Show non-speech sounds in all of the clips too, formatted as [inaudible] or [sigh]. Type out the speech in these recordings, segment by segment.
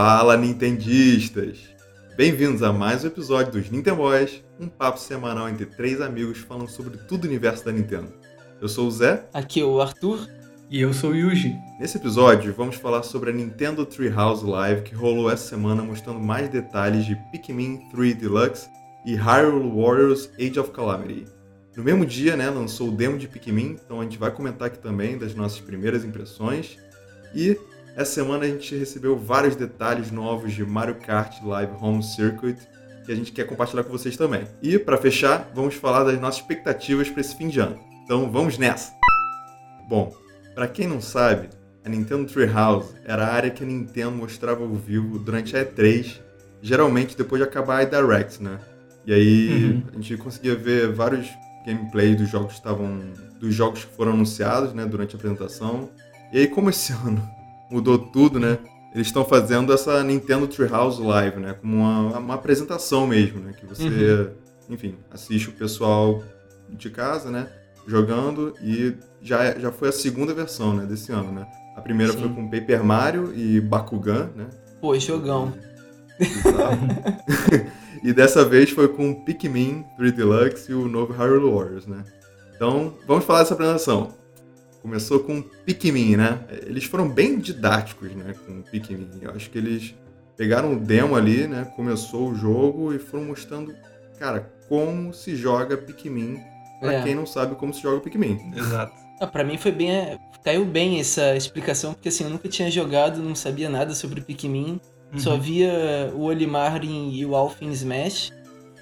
Fala, Nintendistas! Bem-vindos a mais um episódio dos Nintendo Boys, um papo semanal entre três amigos falando sobre tudo o universo da Nintendo. Eu sou o Zé. Aqui é o Arthur. E eu sou o Yuji. Nesse episódio, vamos falar sobre a Nintendo Treehouse Live que rolou essa semana mostrando mais detalhes de Pikmin 3 Deluxe e Hyrule Warriors Age of Calamity. No mesmo dia, né, lançou o demo de Pikmin, então a gente vai comentar aqui também das nossas primeiras impressões. E essa semana a gente recebeu vários detalhes novos de Mario Kart Live Home Circuit que a gente quer compartilhar com vocês também. E para fechar, vamos falar das nossas expectativas para esse fim de ano. Então vamos nessa. Bom, para quem não sabe, a Nintendo Treehouse era a área que a Nintendo mostrava ao vivo durante a E3, geralmente depois de acabar a Direct, né? E aí uhum. a gente conseguia ver vários gameplay dos jogos que estavam dos jogos que foram anunciados, né, durante a apresentação. E aí como esse [laughs] ano mudou tudo, né? Eles estão fazendo essa Nintendo Treehouse Live, né, como uma, uma apresentação mesmo, né, que você, uhum. enfim, assiste o pessoal de casa, né, jogando e já, já foi a segunda versão, né, desse ano, né? A primeira Sim. foi com Paper Mario e Bakugan, né? Pô, jogão. [laughs] E dessa vez foi com Pikmin 3 Deluxe e o novo Hyrule Warriors, né? Então, vamos falar dessa apresentação. Começou com Pikmin, né? Eles foram bem didáticos, né, com Pikmin. Eu acho que eles pegaram o demo ali, né, começou o jogo e foram mostrando, cara, como se joga Pikmin para é. quem não sabe como se joga Pikmin. Exato. Ah, para mim foi bem, caiu bem essa explicação, porque assim, eu nunca tinha jogado, não sabia nada sobre Pikmin. Uhum. Só via o Olimarin e o Alf em Smash.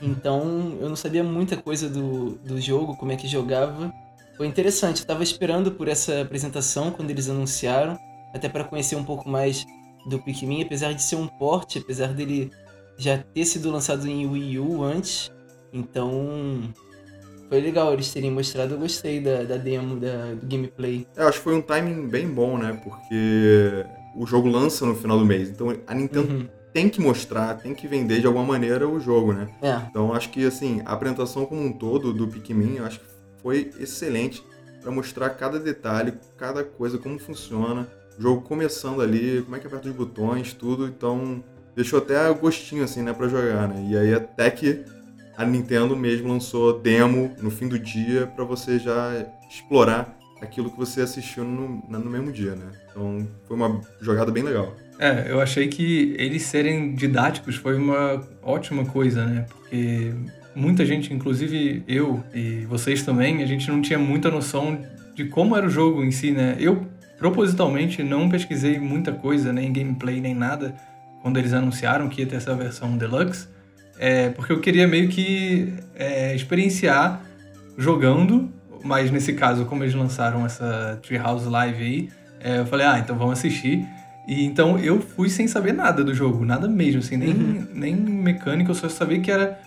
Então eu não sabia muita coisa do, do jogo, como é que jogava. Foi interessante, eu tava esperando por essa apresentação quando eles anunciaram, até para conhecer um pouco mais do Pikmin, apesar de ser um porte, apesar dele já ter sido lançado em Wii U antes. Então foi legal eles terem mostrado, eu gostei da, da demo, da, do gameplay. É, eu acho que foi um timing bem bom, né? Porque o jogo lança no final do mês. Então a Nintendo uhum. tem que mostrar, tem que vender de alguma maneira o jogo, né? É. Então acho que assim, a apresentação como um todo do Pikmin, eu acho que foi excelente para mostrar cada detalhe, cada coisa, como funciona. O jogo começando ali, como é que aperta os botões, tudo. Então deixou até gostinho assim, né, para jogar, né? E aí até que a Nintendo mesmo lançou demo no fim do dia para você já explorar aquilo que você assistiu no, no mesmo dia, né? Então foi uma jogada bem legal. É, eu achei que eles serem didáticos foi uma ótima coisa, né? Porque muita gente, inclusive eu e vocês também, a gente não tinha muita noção de como era o jogo em si, né? Eu propositalmente não pesquisei muita coisa, nem gameplay, nem nada, quando eles anunciaram que ia ter essa versão deluxe, é, porque eu queria meio que é, experienciar jogando mas nesse caso, como eles lançaram essa Treehouse Live aí, é, eu falei, ah, então vamos assistir. E então eu fui sem saber nada do jogo, nada mesmo, assim, nem, uhum. nem mecânica, eu só sabia que era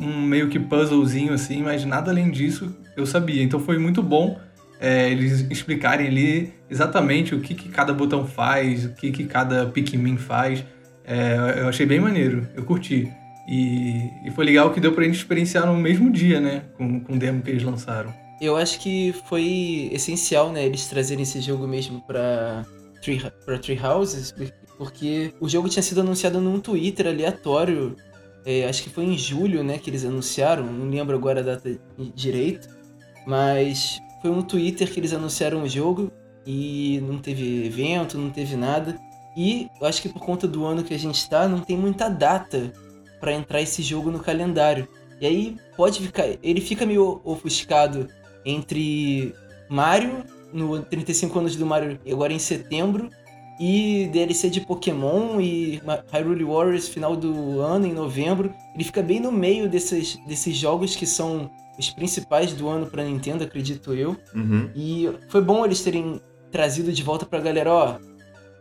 um meio que puzzlezinho assim, mas nada além disso eu sabia. Então foi muito bom é, eles explicarem ali exatamente o que, que cada botão faz, o que, que cada Pikmin faz. É, eu achei bem maneiro, eu curti. E, e, foi legal que deu pra gente experienciar no mesmo dia, né? Com, com o demo que eles lançaram eu acho que foi essencial, né, eles trazerem esse jogo mesmo pra, Tree, pra Tree Houses, porque o jogo tinha sido anunciado num Twitter aleatório, é, acho que foi em julho, né, que eles anunciaram, não lembro agora a data direito, mas foi um Twitter que eles anunciaram o jogo e não teve evento, não teve nada. E eu acho que por conta do ano que a gente está, não tem muita data para entrar esse jogo no calendário. E aí pode ficar, ele fica meio ofuscado entre Mario, no 35 anos do Mario, agora em setembro, e DLC de Pokémon e Hyrule Warriors final do ano, em novembro. Ele fica bem no meio desses, desses jogos que são os principais do ano pra Nintendo, acredito eu. Uhum. E foi bom eles terem trazido de volta pra galera, ó.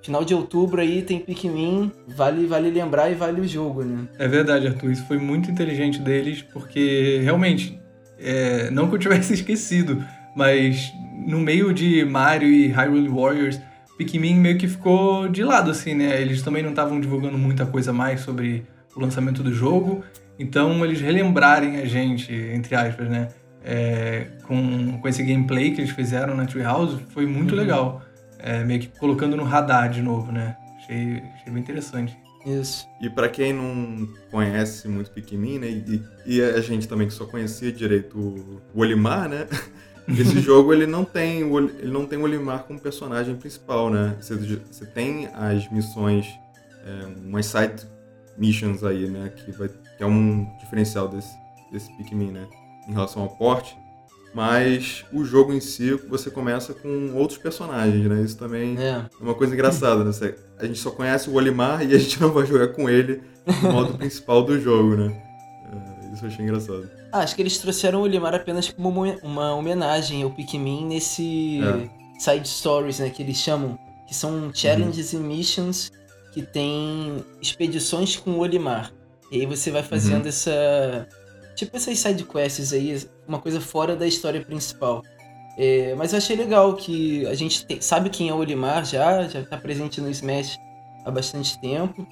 Final de outubro aí tem Pikmin, vale, vale lembrar e vale o jogo, né? É verdade, Arthur. Isso foi muito inteligente deles, porque realmente é, não que eu tivesse [laughs] esquecido, mas no meio de Mario e Hyrule Warriors, Pikmin meio que ficou de lado, assim, né? Eles também não estavam divulgando muita coisa mais sobre o lançamento do jogo, então eles relembrarem a gente, entre aspas, né? É, com, com esse gameplay que eles fizeram na Treehouse foi muito uhum. legal. É, meio que colocando no radar de novo, né? Achei, achei bem interessante. Isso. E pra quem não conhece muito Pikmin, né? E, e a gente também que só conhecia direito o Olimar, né? [laughs] [laughs] Esse jogo ele não tem o, ele não tem o Olimar como personagem principal, né? Você, você tem as missões, é, umas side missions aí, né? Que, vai, que é um diferencial desse, desse Pikmin, né? Em relação ao porte. Mas o jogo em si, você começa com outros personagens, né? Isso também É. é uma coisa engraçada, né? Você- A gente só conhece o Olimar e a gente [laughs] não vai jogar com ele no modo principal do jogo, né? É, isso eu achei engraçado. Ah, acho que eles trouxeram o Olimar apenas como uma, homenagem ao Pikmin nesse É. side stories, né, que eles chamam, que são challenges e missions que tem expedições com o Olimar. E aí você vai fazendo Uhum. essa tipo essas side quests aí, uma coisa fora da história principal. É, mas eu achei legal que a gente tem- sabe quem é o Olimar já, já tá presente no Smash há bastante tempo.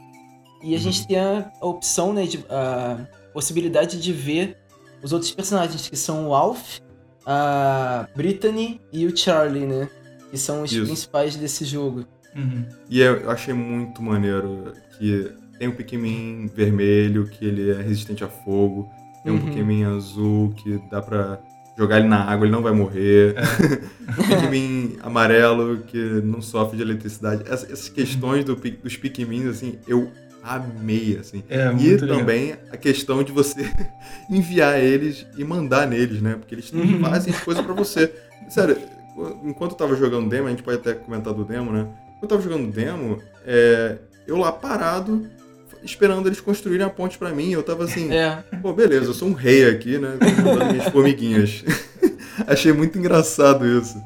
E a Uhum. gente tem a, a opção, né, de, a possibilidade de ver os outros personagens, que são o Alf, a Brittany e o Charlie, né? Que são os Isso. principais desse jogo. Uhum. E eu achei muito maneiro que tem o Pikmin vermelho, que ele é resistente a fogo. Tem um Uhum. Pikmin azul, que dá pra jogar ele na água, ele não vai morrer. [laughs] Pikmin amarelo, que não sofre de eletricidade. Essa- Essas questões do, dos Pikmins, assim, eu amei, assim. É, E legal. também a questão de você [laughs] enviar eles e mandar neles, né? Porque eles Uhum. fazem as coisas pra você. Sério, enquanto eu tava jogando demo, a gente pode até comentar do demo, né? Enquanto eu tava jogando demo, é, eu lá parado, esperando eles construírem a ponte pra mim. Eu tava assim, É, pô, beleza, eu sou um rei aqui, né? Mandando minhas formiguinhas. [laughs] achei muito engraçado isso.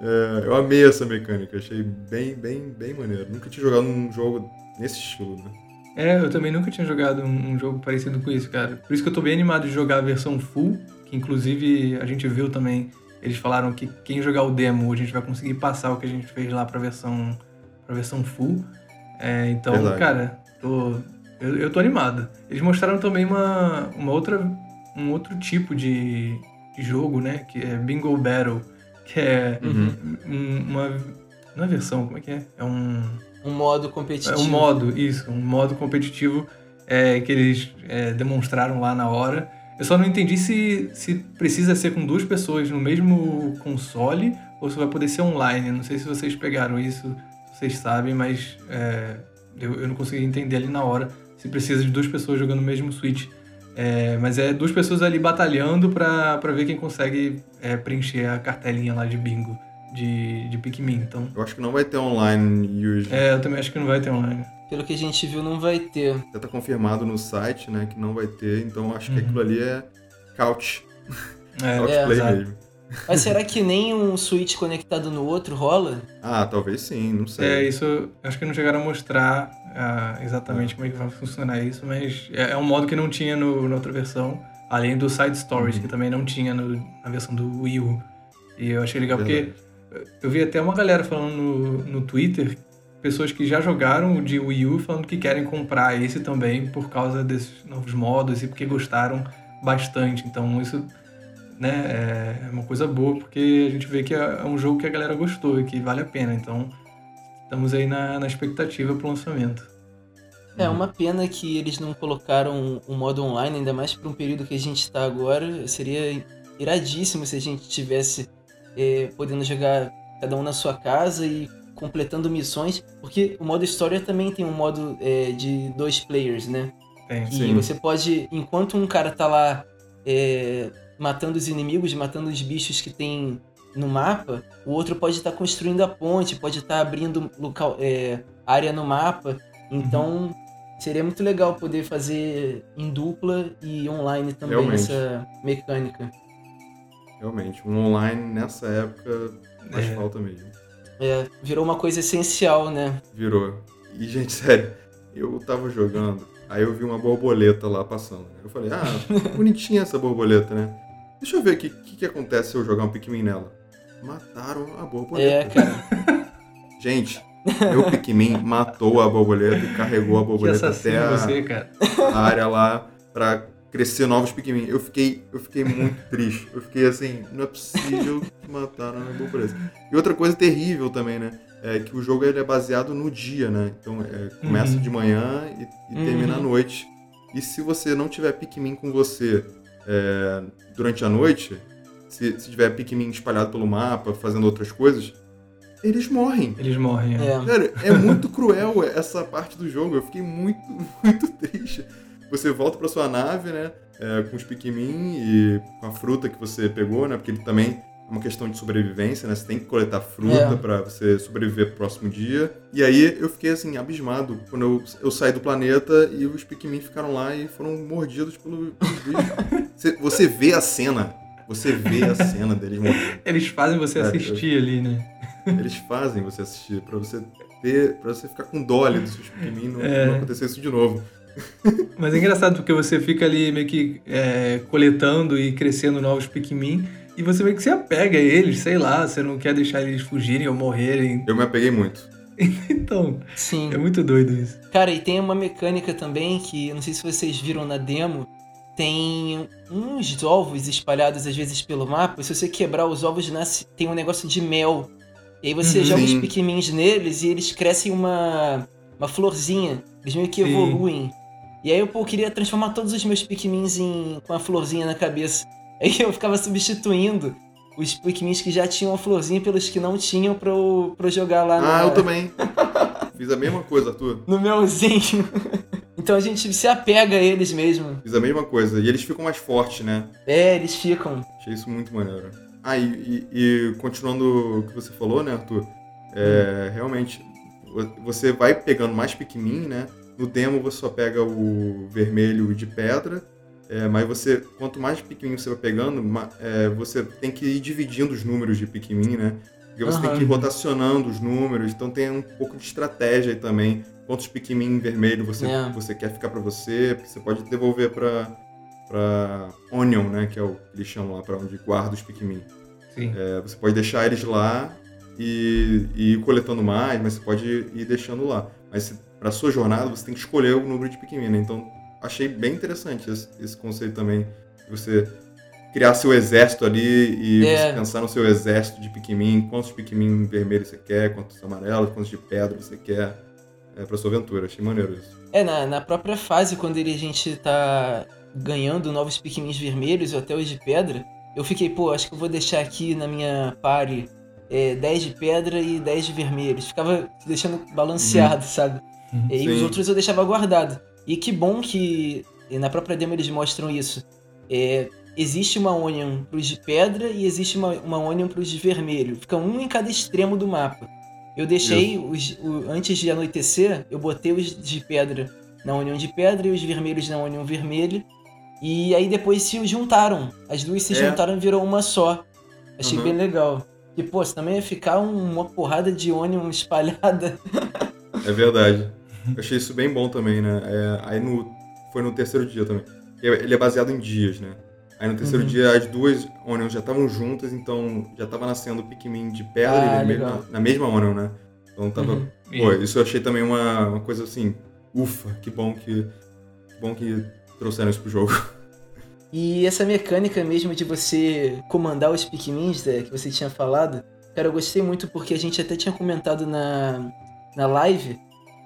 É, eu amei essa mecânica, achei bem, bem, bem maneiro. Nunca tinha jogado um jogo nesse estilo, né? É, eu também nunca tinha jogado um, um jogo parecido com isso, cara. Por isso que eu tô bem animado de jogar a versão full, que inclusive a gente viu também, eles falaram que quem jogar o demo, a gente vai conseguir passar o que a gente fez lá pra versão, pra versão full. É, então, Verdade. cara, tô, eu, eu tô animado. Eles mostraram também uma, uma outra, um outro tipo de, de jogo, né, que é Bingo Battle, que é Uhum. um- uma... Não é versão, como é que é? É um... um modo competitivo. É um modo, isso, um modo competitivo é, que eles é, demonstraram lá na hora. Eu só não entendi se, se precisa ser com duas pessoas no mesmo console ou se vai poder ser online. Não sei se vocês pegaram isso, se vocês sabem, mas é, eu, eu não consegui entender ali na hora se precisa de duas pessoas jogando o mesmo Switch. É, mas é duas pessoas ali batalhando pra ver quem consegue é, preencher a cartelinha lá de bingo de, de Pikmin. Então, Eu acho que não vai ter online use. é, eu também acho que não vai ter online. Pelo que a gente viu, não vai ter. Já tá confirmado no site, né, que não vai ter, então acho que Uhum. aquilo ali é couch, É, [laughs] couch é, play exato. mesmo. Mas será que nem um Switch conectado no outro rola? Ah, talvez sim, não sei. É, isso acho que não chegaram a mostrar ah, exatamente como é que vai funcionar isso, mas é, é um modo que não tinha no, na outra versão, além do Side Stories, Uhum. que também não tinha no- na versão do Wii U. E eu achei legal Verdade. porque eu vi até uma galera falando no, no Twitter, pessoas que já jogaram o de Wii U falando que querem comprar esse também por causa desses novos modos e porque gostaram bastante. Então isso né, é uma coisa boa porque a gente vê que é um jogo que a galera gostou e que vale a pena. Então estamos aí na, na expectativa pro lançamento. É uma pena que eles não colocaram um modo online, ainda mais para um período que a gente está agora. Seria iradíssimo se a gente tivesse é, podendo jogar cada um na sua casa e completando missões, porque o modo história também tem um modo é, de dois players, né? Tem. Que Sim. você pode, enquanto um cara tá lá é, matando os inimigos, matando os bichos que tem no mapa, o outro pode estar construindo a ponte, pode estar abrindo local, é, área no mapa. Então seria muito legal poder fazer em dupla e online também Realmente. essa mecânica. Realmente, um online nessa época faz É. falta mesmo. É, virou uma coisa essencial, né? Virou. E, gente, [laughs] sério, eu tava jogando, aí eu vi uma borboleta lá passando. Eu falei, ah, [laughs] bonitinha essa borboleta, né? Deixa eu ver o que, que, acontece se eu jogar um Pikmin nela. Mataram a É, borboleta. cara. [laughs] Gente, meu Pikmin matou a borboleta e carregou a borboleta até a, você, a área lá pra crescer novos Pikmin. Eu fiquei, eu fiquei muito [laughs] triste. Eu fiquei assim, não é possível que mataram a borboleta. E outra coisa terrível também, né? é que o jogo ele é baseado no dia, né? Então é, começa Uhum. de manhã e, e Uhum. termina à noite. E se você não tiver Pikmin com você é, durante a noite, se, se tiver Pikmin espalhado pelo mapa, fazendo outras coisas, eles morrem. Eles morrem. é. É. Cara, é muito cruel essa parte do jogo. Eu fiquei muito, [laughs] muito triste. Você volta pra sua nave, né? é, com os Pikmin e com a fruta que você pegou, né? Porque ele também é uma questão de sobrevivência, né? Você tem que coletar fruta É. pra você sobreviver pro próximo dia. E aí eu fiquei assim, abismado quando eu, eu saí do planeta e os Pikmin ficaram lá e foram mordidos pelo. Você, [laughs] você vê a cena. Você vê a cena deles morrendo. Eles fazem você É, assistir ali, né? Eles fazem você assistir pra você ter, para você ficar com dó ali dos seus Pikmin não, É. não acontecer isso de novo. [laughs] Mas é engraçado porque você fica ali meio que é, coletando e crescendo novos Pikmin e você meio que se apega a eles, sei lá, você não quer deixar eles fugirem ou morrerem. Eu me apeguei muito. [laughs] Então, Sim. é muito doido isso. Cara, e tem uma mecânica também que, eu não sei se vocês viram na demo, tem uns ovos espalhados às vezes pelo mapa, e se você quebrar os ovos, nasce, tem um negócio de mel. E aí você Uhum. joga os. Pikmins neles e eles crescem uma, uma florzinha. Eles meio que Sim. evoluem. E aí eu, pô, queria transformar todos os meus Pikmins em, com a florzinha na cabeça. [laughs] Aí eu ficava substituindo os Pikmins que já tinham a florzinha pelos que não tinham pra eu, pra eu jogar lá Ah, eu também. [laughs] Fiz a mesma coisa, Arthur. no melzinho. [laughs] então a gente se apega a eles mesmo. Fiz a mesma coisa. E eles ficam mais fortes, né? É, eles ficam. Achei isso muito maneiro. Ah, e, e- e continuando o que você falou, né, Arthur? É, Realmente, vo- você vai pegando mais Pikmin, né? No demo você só pega o vermelho de pedra, é, mas você, quanto mais Pikmin você vai pegando, é, você tem que ir dividindo os números de Pikmin, né? Porque você tem Aham. que ir rotacionando os números, então tem um pouco de estratégia aí também. Quantos Pikmin vermelho você, É. você quer ficar pra você, você pode devolver pra, pra Onion, né? Que é o que eles chamam lá, pra onde guarda os Pikmin. Sim. É, você pode deixar eles lá e, e ir coletando mais, mas você pode ir deixando lá. Mas para sua jornada você tem que escolher o número de Pikmin, né? Então achei bem interessante esse, esse conceito também. Você criar seu exército ali e É. você pensar no seu exército de Pikmin, quantos Pikmin vermelhos você quer, quantos amarelos, quantos de pedra você quer é, para sua aventura. Achei maneiro isso. É, na, na própria fase, quando ele, a gente tá ganhando novos Pikmins vermelhos ou até os de pedra, eu fiquei, pô, acho que eu vou deixar aqui na minha party é, 10 de pedra e 10 de vermelhos. Ficava deixando balanceado, sabe? Uhum. E os Sim. outros eu deixava guardado. E que bom que na própria demo eles mostram isso. É, existe uma Onion pros de pedra e existe uma, uma Onion pros de vermelho. Fica um em cada extremo do mapa. Eu deixei, os, o- antes de anoitecer, eu botei os de pedra na Onion de pedra e os vermelhos na Onion vermelha. E aí depois se juntaram. As duas se É. juntaram e virou uma só. Achei Uhum. bem legal. E, pô, você também ia ficar um- uma porrada de Onion [laughs] espalhada. É verdade. Eu achei isso bem bom também, né? É, aí no, foi no terceiro dia também. Ele é baseado em dias, né? Aí no terceiro Uhum. dia as duas Onions já estavam juntas, então já tava nascendo Pikmin de pedra Ah, e legal. na, na mesma Onion, né? Então tava. Uhum. Pô, isso eu achei também uma, uma coisa assim, ufa, que bom que. Que bom que trouxeram isso pro jogo. E essa mecânica mesmo de você comandar os Pikmins né, que você tinha falado, cara, eu gostei muito porque a gente até tinha comentado na, na live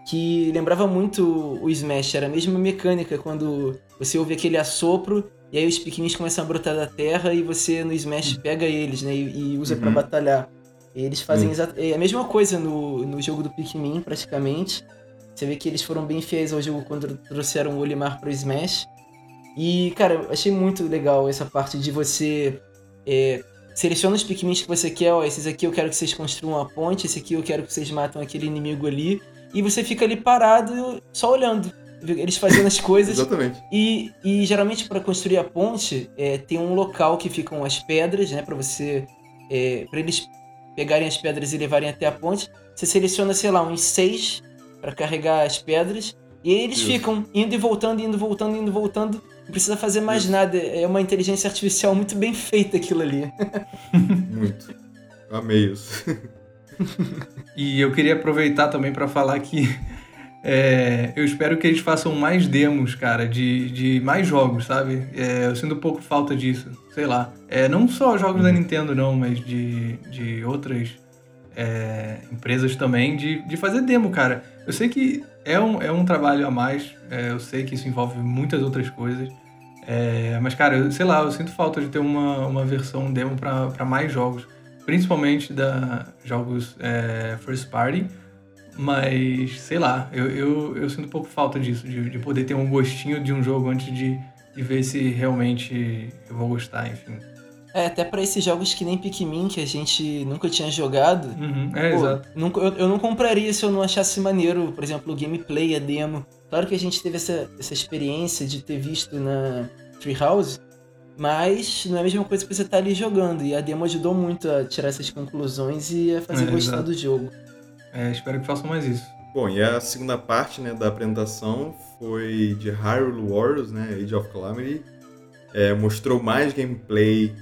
que lembrava muito o Smash, era a mesma mecânica quando você ouve aquele assopro e aí os Pikmins começam a brotar da terra e você no Smash pega eles, né, e, e usa pra Uhum. batalhar. E eles fazem é a mesma coisa no, no jogo do Pikmin, praticamente. Você vê que eles foram bem fiéis ao jogo quando trouxeram o Olimar pro Smash. E, cara, eu achei muito legal essa parte de você é, seleciona os Pikmins que você quer, ó, esses aqui eu quero que vocês construam a ponte, esse aqui eu quero que vocês matam aquele inimigo ali. E você fica ali parado, só olhando. Eles fazendo as [laughs] coisas. Exatamente. E, e geralmente para construir a ponte é, tem um local que ficam as pedras, né, para você, é, para eles pegarem as pedras e levarem até a ponte. Você seleciona, sei lá, uns seis para carregar as pedras e aí eles Isso. ficam indo e voltando, indo e voltando, indo e voltando. Não precisa fazer mais Isso. nada. É uma inteligência artificial muito bem feita aquilo ali. [laughs] Muito. Amei isso. [laughs] E eu queria aproveitar também para falar que [laughs] é, eu espero que eles façam mais demos, cara, de, de mais jogos, sabe? É, eu sinto um pouco falta disso, sei lá. É, não só jogos da Nintendo, não, mas de, de outras é, empresas também de, de fazer demo, cara. Eu sei que é um, é um trabalho a mais, é, eu sei que isso envolve muitas outras coisas, é, mas, cara, eu, sei lá, eu sinto falta de ter uma, uma versão demo para mais jogos, principalmente da jogos é, first party, mas, sei lá, eu, eu, eu, sinto um pouco falta disso, de, de poder ter um gostinho de um jogo antes de, de ver se realmente eu vou gostar, enfim. É, até para esses jogos que nem Pikmin, que a gente nunca tinha jogado. Uhum, é, pô, exato. Eu, eu, não compraria se eu não achasse maneiro, por exemplo, o gameplay, a demo. Claro que a gente teve essa, essa experiência de ter visto na Treehouse, mas não é a mesma coisa que você tá ali jogando. E a demo ajudou muito a tirar essas conclusões e a fazer é, gostar exato. do jogo. É, espero que façam mais isso. Bom, e a segunda parte né, da apresentação foi de Hyrule Warriors, né, Age of Calamity. É, mostrou mais gameplay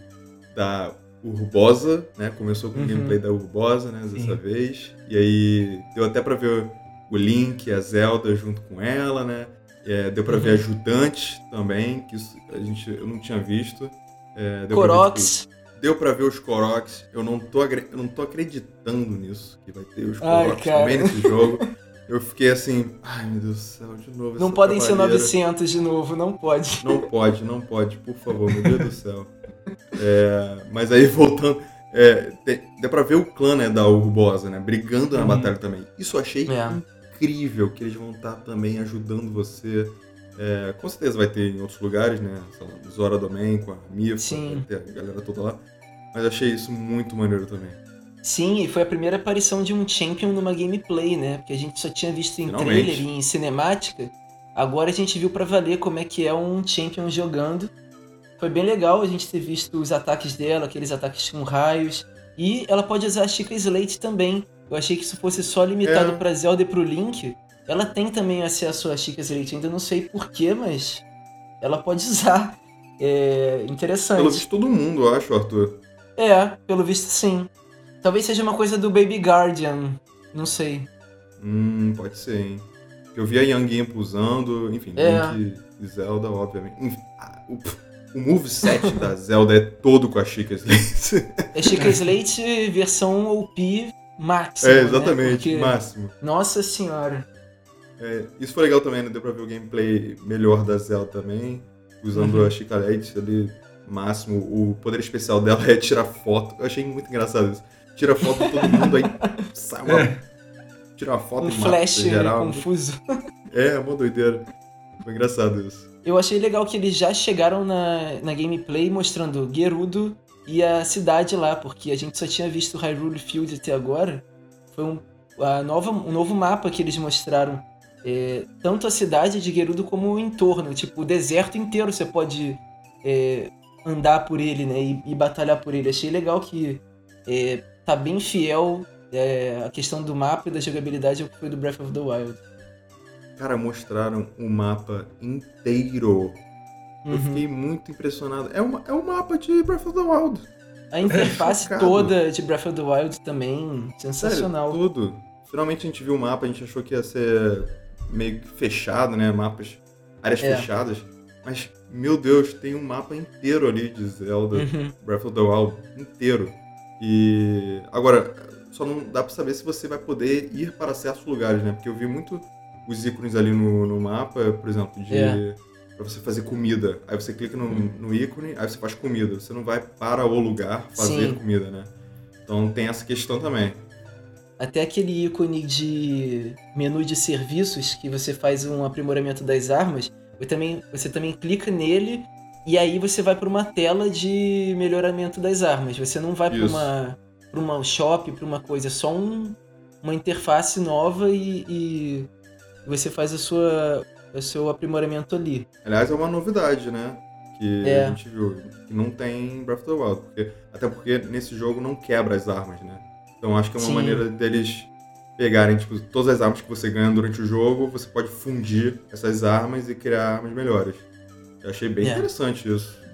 da Urbosa, né? Começou com o uhum. gameplay da Urbosa, né? Dessa Sim. vez. E aí deu até pra ver o Link, a Zelda junto com ela, né? É, deu pra uhum. ver ajudantes também, que isso a gente, eu não tinha visto. É, deu Koroks. Pra ver, tipo, deu pra ver os Koroks. Eu não, tô, eu não tô acreditando nisso, que vai ter os Koroks também nesse [laughs] jogo. Eu fiquei assim, ai meu Deus do céu, de novo. Não podem ser 900 de novo, não pode. [laughs] Não pode, não pode, por favor, meu Deus do céu. É, mas aí [laughs] voltando. É, tem, dá pra ver o clã né, da Urbosa, né? Brigando na uhum. batalha também. Isso eu achei é. Incrível que eles vão estar também ajudando você. É, com certeza vai ter em outros lugares, né? Sei lá, Zora Domain com a Mifa, ter a galera toda lá. Mas eu achei isso muito maneiro também. Sim, e foi a primeira aparição de um Champion numa gameplay, né? Porque a gente só tinha visto em Finalmente. trailer e em cinemática. Agora a gente viu para valer como é que é um Champion jogando. Foi bem legal a gente ter visto os ataques dela, aqueles ataques com raios. E ela pode usar a Chica Slate também. Eu achei que isso fosse só limitado é. pra Zelda e pro Link. Ela tem também acesso a Chica Slate. Ainda não sei porquê, mas ela pode usar. É interessante. Pelo visto todo mundo, eu acho, Arthur. É, pelo visto sim. Talvez seja uma coisa do Baby Guardian. Não sei. Hum, pode ser, hein. Eu vi a Young Imp usando, enfim, é. Link e Zelda, obviamente. Enfim, ah, o moveset da Zelda é todo com a Chica Slate. É Chica Slate versão OP máximo. É, exatamente, né? Porque... máximo. Nossa senhora. É, isso foi legal também, né? Deu pra ver o gameplay melhor da Zelda também, usando uhum. a Chica Slate ali máximo. O poder especial dela [laughs] é tirar foto. Eu achei muito engraçado isso. Tira foto de todo mundo, aí [laughs] sai uma. Tira uma foto um e flash geral. confuso. [laughs] É, uma doideira. Foi engraçado isso. Eu achei legal que eles já chegaram na, na gameplay mostrando Gerudo e a cidade lá, porque a gente só tinha visto Hyrule Field até agora. Foi um, a nova, um novo mapa que eles mostraram. É, tanto a cidade de Gerudo como o entorno. Tipo, o deserto inteiro você pode é, andar por ele, né? E, e, batalhar por ele. Achei legal que é, tá bem fiel é, a questão do mapa e da jogabilidade ao que foi do Breath of the Wild. Cara, mostraram o mapa inteiro. Uhum. Eu fiquei muito impressionado. É, uma, é um mapa de Breath of the Wild. A interface [laughs] é toda de Breath of the Wild também, sensacional. Sério, tudo. Finalmente a gente viu o mapa, a gente achou que ia ser meio que fechado, né? Mapas, áreas é. fechadas. Mas, meu Deus, tem um mapa inteiro ali de Zelda, uhum. Breath of the Wild, inteiro. E agora, só não dá para saber se você vai poder ir para certos lugares, né? Porque eu vi muito os ícones ali no, no mapa, por exemplo, de é. Para você fazer comida. Aí você clica no, no, ícone, aí você faz comida. Você não vai para o lugar fazer Sim. comida, né? Então tem essa questão também. Até aquele ícone de menu de serviços que você faz um aprimoramento das armas, você também, você também clica nele e aí você vai para uma tela de melhoramento das armas. Você não vai para uma para uma shop, para uma coisa, é só um, uma interface nova e, e você faz a sua, o seu aprimoramento ali. Aliás, é uma novidade, né? Que é. a gente viu, que não tem Breath of the Wild. Porque, até porque nesse jogo não quebra as armas, né? Então acho que é uma Sim. maneira deles pegarem, tipo, todas as armas que você ganha durante o jogo, você pode fundir essas armas e criar armas melhores. Eu achei bem é. interessante isso.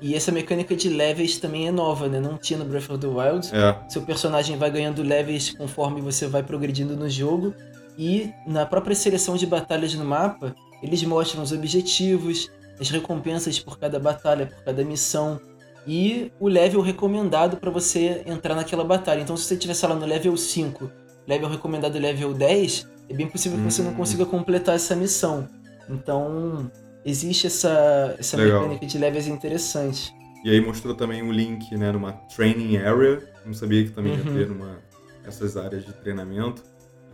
E essa mecânica de levels também é nova, né? Não tinha no Breath of the Wild. É. Seu personagem vai ganhando levels conforme você vai progredindo no jogo. E na própria seleção de batalhas no mapa, eles mostram os objetivos, as recompensas por cada batalha, por cada missão. e o level recomendado para você entrar naquela batalha. Então, se você estiver, lá, no level 5, level recomendado level 10, é bem possível que você não hum. consiga completar essa missão. Então, existe essa, essa mecânica de levels interessante. E aí mostrou também um link, né, numa training area. Não sabia que também uhum. ia ter numa, essas áreas de treinamento.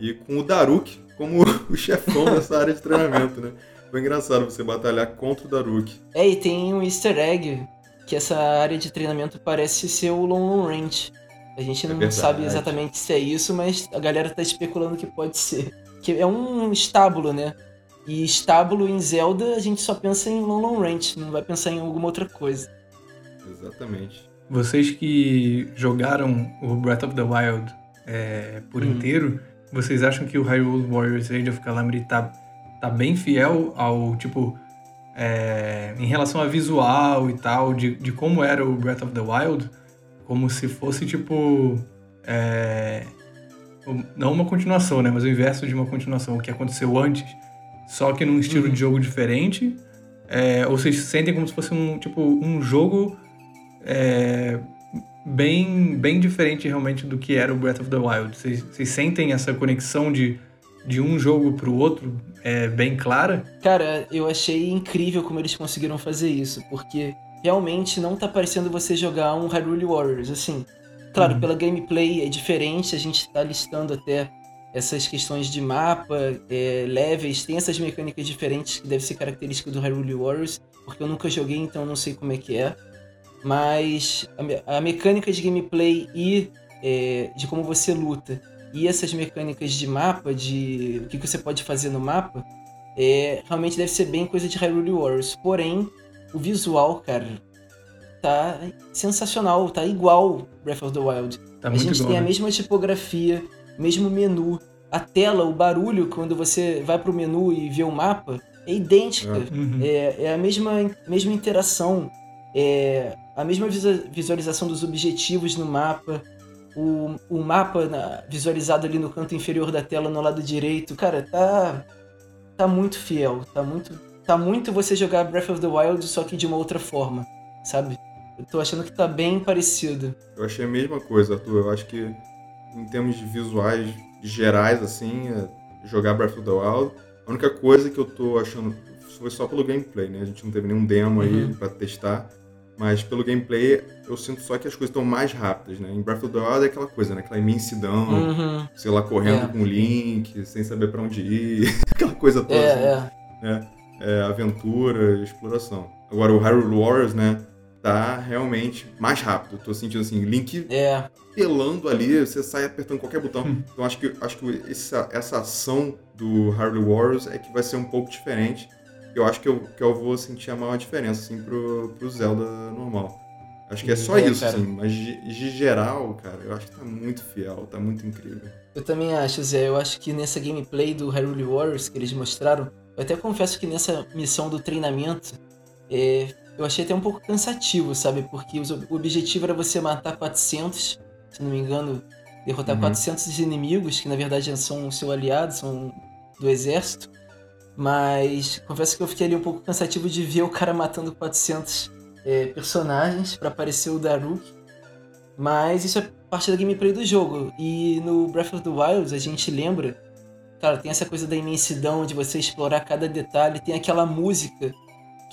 E com o Daruk como [laughs] o chefão dessa área de treinamento, né? Foi engraçado você batalhar contra o Daruk. É, e tem um easter egg que essa área de treinamento parece ser o Long Long Range. A gente não é sabe exatamente se é isso, mas a galera tá especulando que pode ser. Que é um estábulo, né? E estábulo em Zelda a gente só pensa em Long Long Range, não vai pensar em alguma outra coisa. Exatamente. Vocês que jogaram o Breath of the Wild é, por hum. inteiro, vocês acham que o Hyrule Warriors Age of Calamity tá, tá bem fiel ao, tipo, é, em relação a visual e tal, de, de como era o Breath of the Wild, como se fosse tipo. É, não uma continuação, né? Mas o inverso de uma continuação, o que aconteceu antes, só que num estilo uhum. de jogo diferente. É, ou vocês sentem como se fosse um tipo um jogo é, bem, bem diferente realmente do que era o Breath of the Wild. Vocês, sentem essa conexão de de um jogo pro outro é bem clara? Cara, eu achei incrível como eles conseguiram fazer isso, porque realmente não tá parecendo você jogar um Hyrule Warriors, assim. Claro, uhum. pela gameplay é diferente, a gente tá listando até essas questões de mapa, é, levels, tem essas mecânicas diferentes que deve ser característica do Hyrule Warriors, porque eu nunca joguei, então não sei como é que é. Mas a, a mecânica de gameplay e é, de como você luta e essas mecânicas de mapa, de o que você pode fazer no mapa, é, realmente deve ser bem coisa de Hyrule Warriors. Porém, o visual, cara, tá sensacional, tá igual Breath of the Wild. Tá a gente tem a né? mesma tipografia, mesmo menu, a tela, o barulho quando você vai pro menu e vê o mapa é idêntica. É, uhum. é, é, a mesma, mesma interação, é a mesma visualização dos objetivos no mapa, o, o mapa na, visualizado ali no canto inferior da tela, no lado direito, cara, tá tá muito fiel, tá muito tá muito você jogar Breath of the Wild só que de uma outra forma, sabe? Eu tô achando que tá bem parecido. Eu achei a mesma coisa, Arthur. Eu acho que em termos de visuais gerais assim, é jogar Breath of the Wild, a única coisa que eu tô achando foi só pelo gameplay, né? A gente não teve nenhum demo aí uhum. para testar. Mas pelo gameplay, eu sinto só que as coisas estão mais rápidas, né? Em Breath of the Wild é aquela coisa, né? Aquela imensidão, uhum. sei lá, correndo é. com o Link, sem saber para onde ir, [laughs] aquela coisa toda. É, assim, é. Né? É, aventura, exploração. Agora o Hyrule Warriors, né? Tá realmente mais rápido. Tô sentindo assim, Link é. pelando ali, você sai apertando qualquer botão. Hum. Então acho que, acho que essa, essa ação do Hyrule Warriors é que vai ser um pouco diferente eu acho que eu, que eu vou sentir a maior diferença, assim, pro, pro Zelda normal. Acho que é só é, isso, cara. assim, mas de, de, geral, cara, eu acho que tá muito fiel, tá muito incrível. Eu também acho, Zé, eu acho que nessa gameplay do Hyrule Warriors que eles mostraram, eu até confesso que nessa missão do treinamento, é, eu achei até um pouco cansativo, sabe? Porque o objetivo era você matar 400, se não me engano, derrotar uhum. 400 inimigos, que na verdade são o seu aliado, são do exército. Mas confesso que eu fiquei ali um pouco cansativo de ver o cara matando 400 é, personagens para aparecer o Daruk. Mas isso é parte da gameplay do jogo. E no Breath of the Wild a gente lembra, cara, tem essa coisa da imensidão, de você explorar cada detalhe, tem aquela música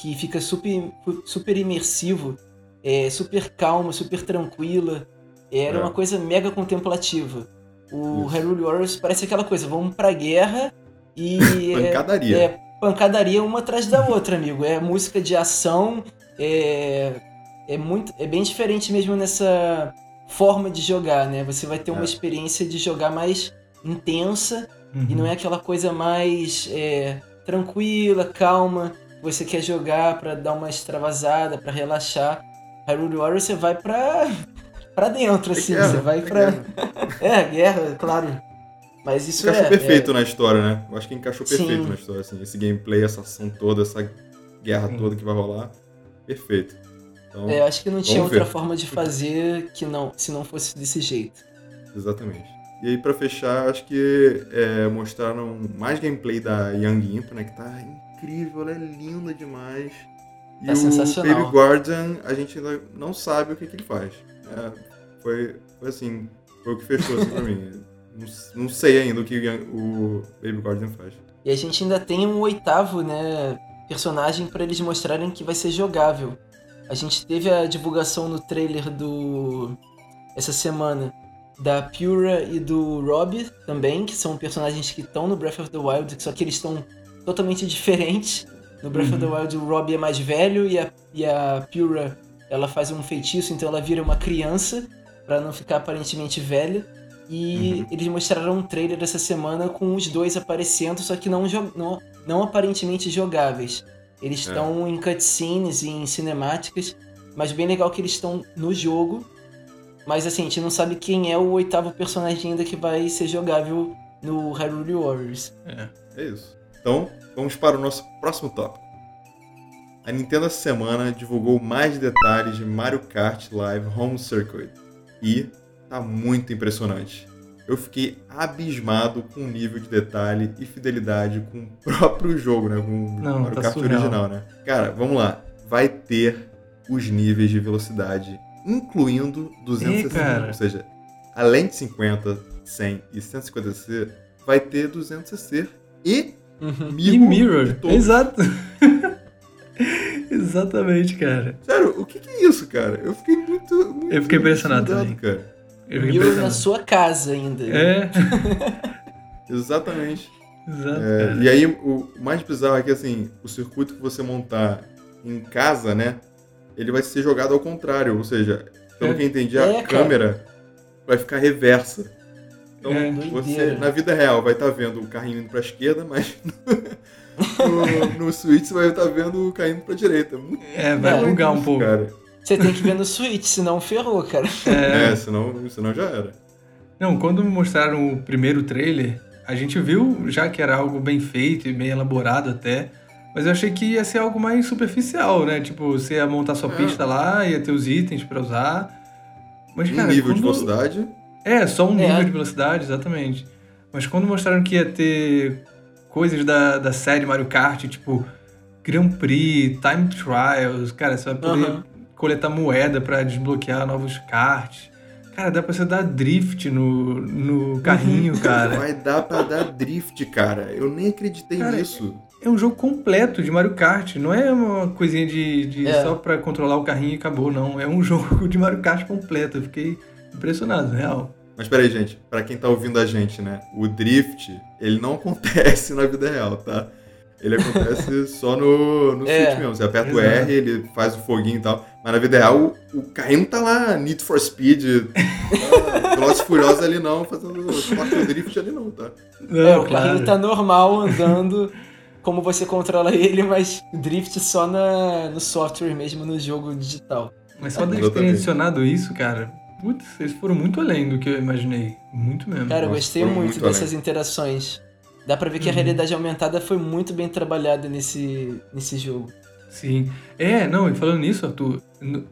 que fica super, super imersivo, é, super calma, super tranquila. Era é. uma coisa mega contemplativa. O Isso. Hyrule Warriors parece aquela coisa, vamos pra guerra e [laughs] pancadaria. É, é, pancadaria uma atrás da outra, amigo. É música de ação, é, é muito, é bem diferente mesmo nessa forma de jogar, né? Você vai ter uma é. experiência de jogar mais intensa uhum. e não é aquela coisa mais é, tranquila, calma. Você quer jogar para dar uma extravasada, para relaxar. Hyrule Warriors você vai pra, [laughs] pra dentro, assim. Guerra, você vai pra. [laughs] é, guerra, claro. Mas isso encaixou é, perfeito é... na história, né? Eu acho que encaixou perfeito Sim. na história, assim. Esse gameplay, essa ação toda, essa guerra Sim. toda que vai rolar. Perfeito. Então, é, acho que não tinha outra ver. forma de fazer que não, se não fosse desse jeito. Exatamente. E aí, pra fechar, acho que é, mostraram mais gameplay da Young Imp, né? Que tá incrível, ela é linda demais. E o Baby Guardian, a gente ainda não sabe o que, que ele faz. É, foi, foi assim, foi o que fechou assim pra mim. [laughs] Não, sei ainda o que o Baby Guardian faz. E a gente ainda tem um oitavo, né, personagem para eles mostrarem que vai ser jogável. A gente teve a divulgação no trailer do essa semana da Pura e do Rob também, que são personagens que estão no Breath of the Wild, só que eles estão totalmente [laughs] diferentes. No Breath uhum. of the uhum. Wild o Rob é mais velho e a, e a Pura ela faz um feitiço, então ela vira uma criança para não ficar aparentemente velha. E uhum. eles mostraram um trailer essa semana com os dois aparecendo, só que não, não, não aparentemente jogáveis. Eles é. estão é. em cutscenes e em cinemáticas, mas bem legal que eles estão no jogo. Mas assim, a gente não sabe quem é o oitavo personagem ainda que vai ser jogável no Hyrule Warriors. É, é isso. Então, vamos para o nosso próximo tópico. A Nintendo essa semana divulgou mais detalhes de Mario Kart Live Home Circuit e tá muito impressionante. Eu fiquei abismado com o nível de detalhe e fidelidade com o [laughs] próprio jogo, né? Com o Mario tá Kart surreal. original, né? Cara, vamos lá. Vai ter os níveis de velocidade, incluindo 260, ou seja, além de 50, 100 e 150cc, vai ter 200cc e uhum. mirror. E mirror. Exato. [laughs] Exatamente, cara. Sério, o que, que, é isso, cara? Eu fiquei muito. muito eu fiquei impressionado também. Cara. Impressionado. na sua casa ainda. É. [laughs] Exatamente. Exato, é, e aí, o mais bizarro é que, assim, o circuito que você montar em casa, né? Ele vai ser jogado ao contrário. Ou seja, pelo é. que eu entendi, a é, câmera vai ficar reversa. Então, é. você, na vida real, vai estar tá vendo o carrinho indo pra esquerda, mas [laughs] no, no Switch você vai estar tá vendo caindo pra direita. Muito é, vai bugar um pouco. Cara. Você tem que ver no Switch, senão ferrou, cara. É, é senão, senão já era. Não, quando mostraram o primeiro trailer, a gente viu já que era algo bem feito e bem elaborado até. Mas eu achei que ia ser algo mais superficial, né? Tipo, você ia montar sua é. pista lá, ia ter os itens para usar. Mas, cara, um nível quando... de velocidade. É, só um nível é. de velocidade, exatamente. Mas quando mostraram que ia ter coisas da, da série Mario Kart, tipo Grand Prix, Time Trials, cara, você vai poder uhum. Coletar moeda para desbloquear novos karts. Cara, dá pra você dar drift no, no carrinho, uhum. cara. Vai dar pra dar drift, cara. Eu nem acreditei cara, nisso. É um jogo completo de Mario Kart. Não é uma coisinha de, de é. só pra controlar o carrinho e acabou, não. É um [laughs] jogo de Mario Kart completo. Eu fiquei impressionado, real. Mas peraí, gente, para quem tá ouvindo a gente, né? O drift, ele não [laughs] acontece na vida real, tá? Ele acontece [laughs] só no, no é, Switch mesmo. Você aperta exato. o R, ele faz o foguinho e tal. Mas na vida real, o, o carrinho tá lá, Need for Speed, tá, [laughs] Velozes Furiosos ali não, fazendo Tokyo Drift ali não, tá? Não, é, o claro. carrinho tá normal, andando como você controla ele, mas drift só na, no software mesmo, no jogo digital. Mas só de ter adicionado isso, cara, Putz, vocês foram muito além do que eu imaginei. Muito mesmo. Cara, eu gostei muito, muito dessas além. interações. Dá pra ver que uhum. a realidade aumentada foi muito bem trabalhada nesse, nesse jogo. Sim. É, não, e falando nisso, Arthur,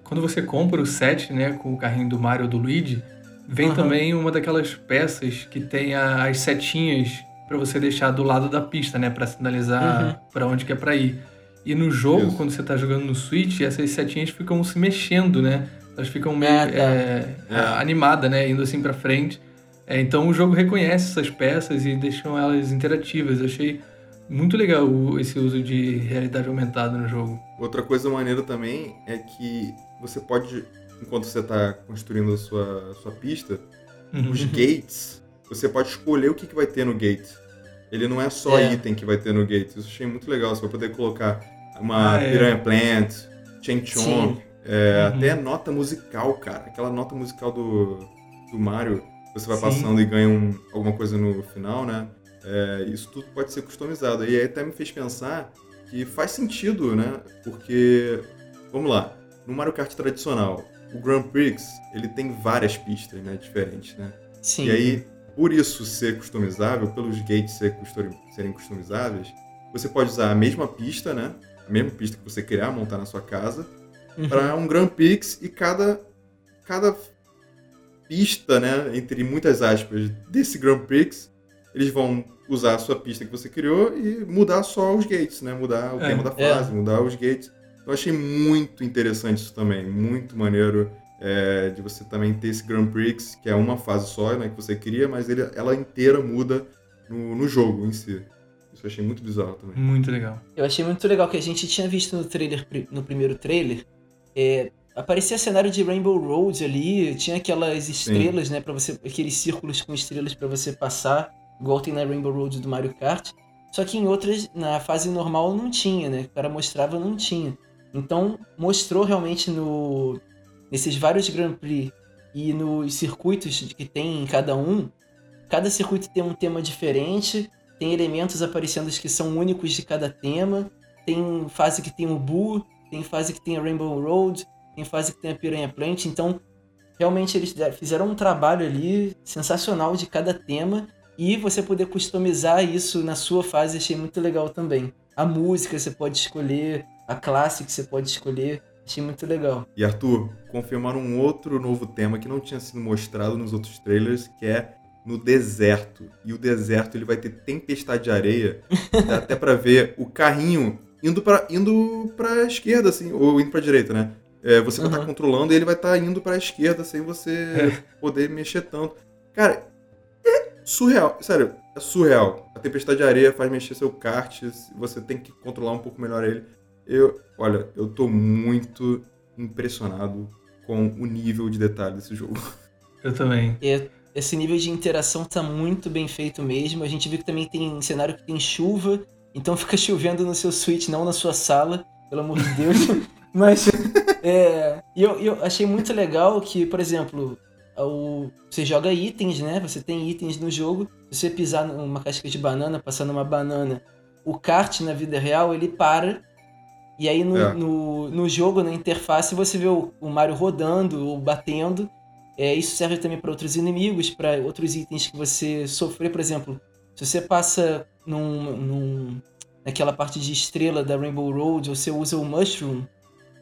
quando você compra o set, né, com o carrinho do Mario ou do Luigi, vem uhum. também uma daquelas peças que tem as setinhas para você deixar do lado da pista, né, para sinalizar uhum. para onde que é para ir. E no jogo, Isso. quando você tá jogando no Switch, essas setinhas ficam se mexendo, né? Elas ficam meio é, tá. é, é. animadas, né? Indo assim para frente. É, então o jogo reconhece essas peças e deixam elas interativas. Eu achei muito legal esse uso de realidade aumentada no jogo. Outra coisa maneira também é que você pode, enquanto você está construindo a sua, sua pista, uhum. os gates, você pode escolher o que, que vai ter no gate. Ele não é só é. item que vai ter no gate. Isso eu achei muito legal. Você vai poder colocar uma ah, é. Piranha Plant, Cheng Chong, é, uhum. Até nota musical, cara. Aquela nota musical do, do Mario, você vai Sim. passando e ganha um, alguma coisa no final, né? É, isso tudo pode ser customizado. E aí até me fez pensar que faz sentido, né? Porque, vamos lá, no Mario Kart tradicional, o Grand Prix, ele tem várias pistas, né? Diferentes, né? Sim. E aí, por isso ser customizável, pelos gates serem customizáveis, você pode usar a mesma pista, né? A mesma pista que você criar, montar na sua casa, uhum. para um Grand Prix e cada, cada pista, né, entre muitas aspas, desse Grand Prix, eles vão usar a sua pista que você criou e mudar só os gates, né? Mudar o é, tema da fase, é. mudar os gates. Eu achei muito interessante isso também, muito maneiro é, de você também ter esse Grand Prix, que é uma fase só, né, que você cria, mas ele, ela inteira muda no, no jogo em si. Isso eu achei muito bizarro também. Muito legal. Eu achei muito legal que a gente tinha visto no trailer, no primeiro trailer, é, aparecia cenário de Rainbow Road ali, tinha aquelas estrelas, Sim. né, para você, aqueles círculos com estrelas para você passar, igual tem na Rainbow Road do Mario Kart. Só que em outras, na fase normal não tinha, né? O cara mostrava não tinha. Então mostrou realmente no nesses vários Grand Prix e nos circuitos que tem em cada um, cada circuito tem um tema diferente, tem elementos aparecendo que são únicos de cada tema, tem fase que tem o Boo, tem fase que tem a Rainbow Road, tem fase que tem a Piranha Plant, então realmente eles fizeram um trabalho ali sensacional de cada tema e você poder customizar isso na sua fase achei muito legal também. A música você pode escolher, a classe que você pode escolher, achei muito legal. E Arthur, confirmaram um outro novo tema que não tinha sido mostrado nos outros trailers, que é no deserto. E o deserto ele vai ter tempestade de areia, dá até para ver o carrinho indo para indo para esquerda assim, ou indo para direita, né? É, você vai estar tá controlando e ele vai estar tá indo para a esquerda sem você [laughs] é. poder mexer tanto. Cara, surreal. Sério, é surreal. A tempestade de areia faz mexer seu kart, você tem que controlar um pouco melhor ele. Eu, olha, eu tô muito impressionado com o nível de detalhe desse jogo. Eu também. E esse nível de interação tá muito bem feito mesmo. A gente viu que também tem cenário que tem chuva, então [laughs] fica chovendo no seu Switch, não na sua sala, pelo amor de Deus. [laughs] Mas é, eu, eu achei muito legal que, por exemplo, o, você joga itens, né? Você tem itens no jogo. Se você pisar numa casca de banana, passar numa banana, o kart na vida real ele para. E aí no, é. no, no, jogo, na interface, você vê o, o Mario rodando ou batendo. É, isso serve também para outros inimigos, para outros itens que você sofrer. Por exemplo, se você passa num, num, naquela parte de estrela da Rainbow Road, você usa o Mushroom,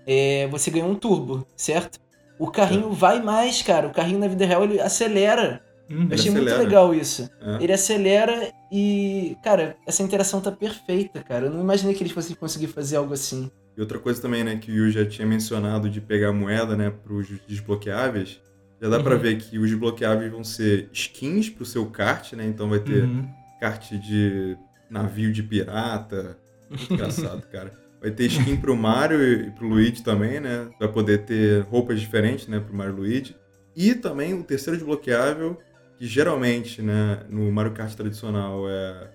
é, você ganha um turbo, certo? O carrinho é. vai mais, cara. O carrinho na vida real ele acelera. Uhum. Eu achei muito legal isso. É. Ele acelera e, cara, essa interação tá perfeita, cara. Eu não imaginei que eles fossem conseguir fazer algo assim. E outra coisa também, né, que o Yu já tinha mencionado de pegar moeda, né, pros desbloqueáveis. Já dá uhum. pra ver que os desbloqueáveis vão ser skins pro seu kart, né? Então vai ter uhum. kart de navio de pirata. Muito [laughs] engraçado, cara. Vai ter skin pro Mario e pro Luigi também, né? Vai poder ter roupas diferentes, né, pro Mario e Luigi. E também o terceiro desbloqueável, que geralmente, né, no Mario Kart tradicional é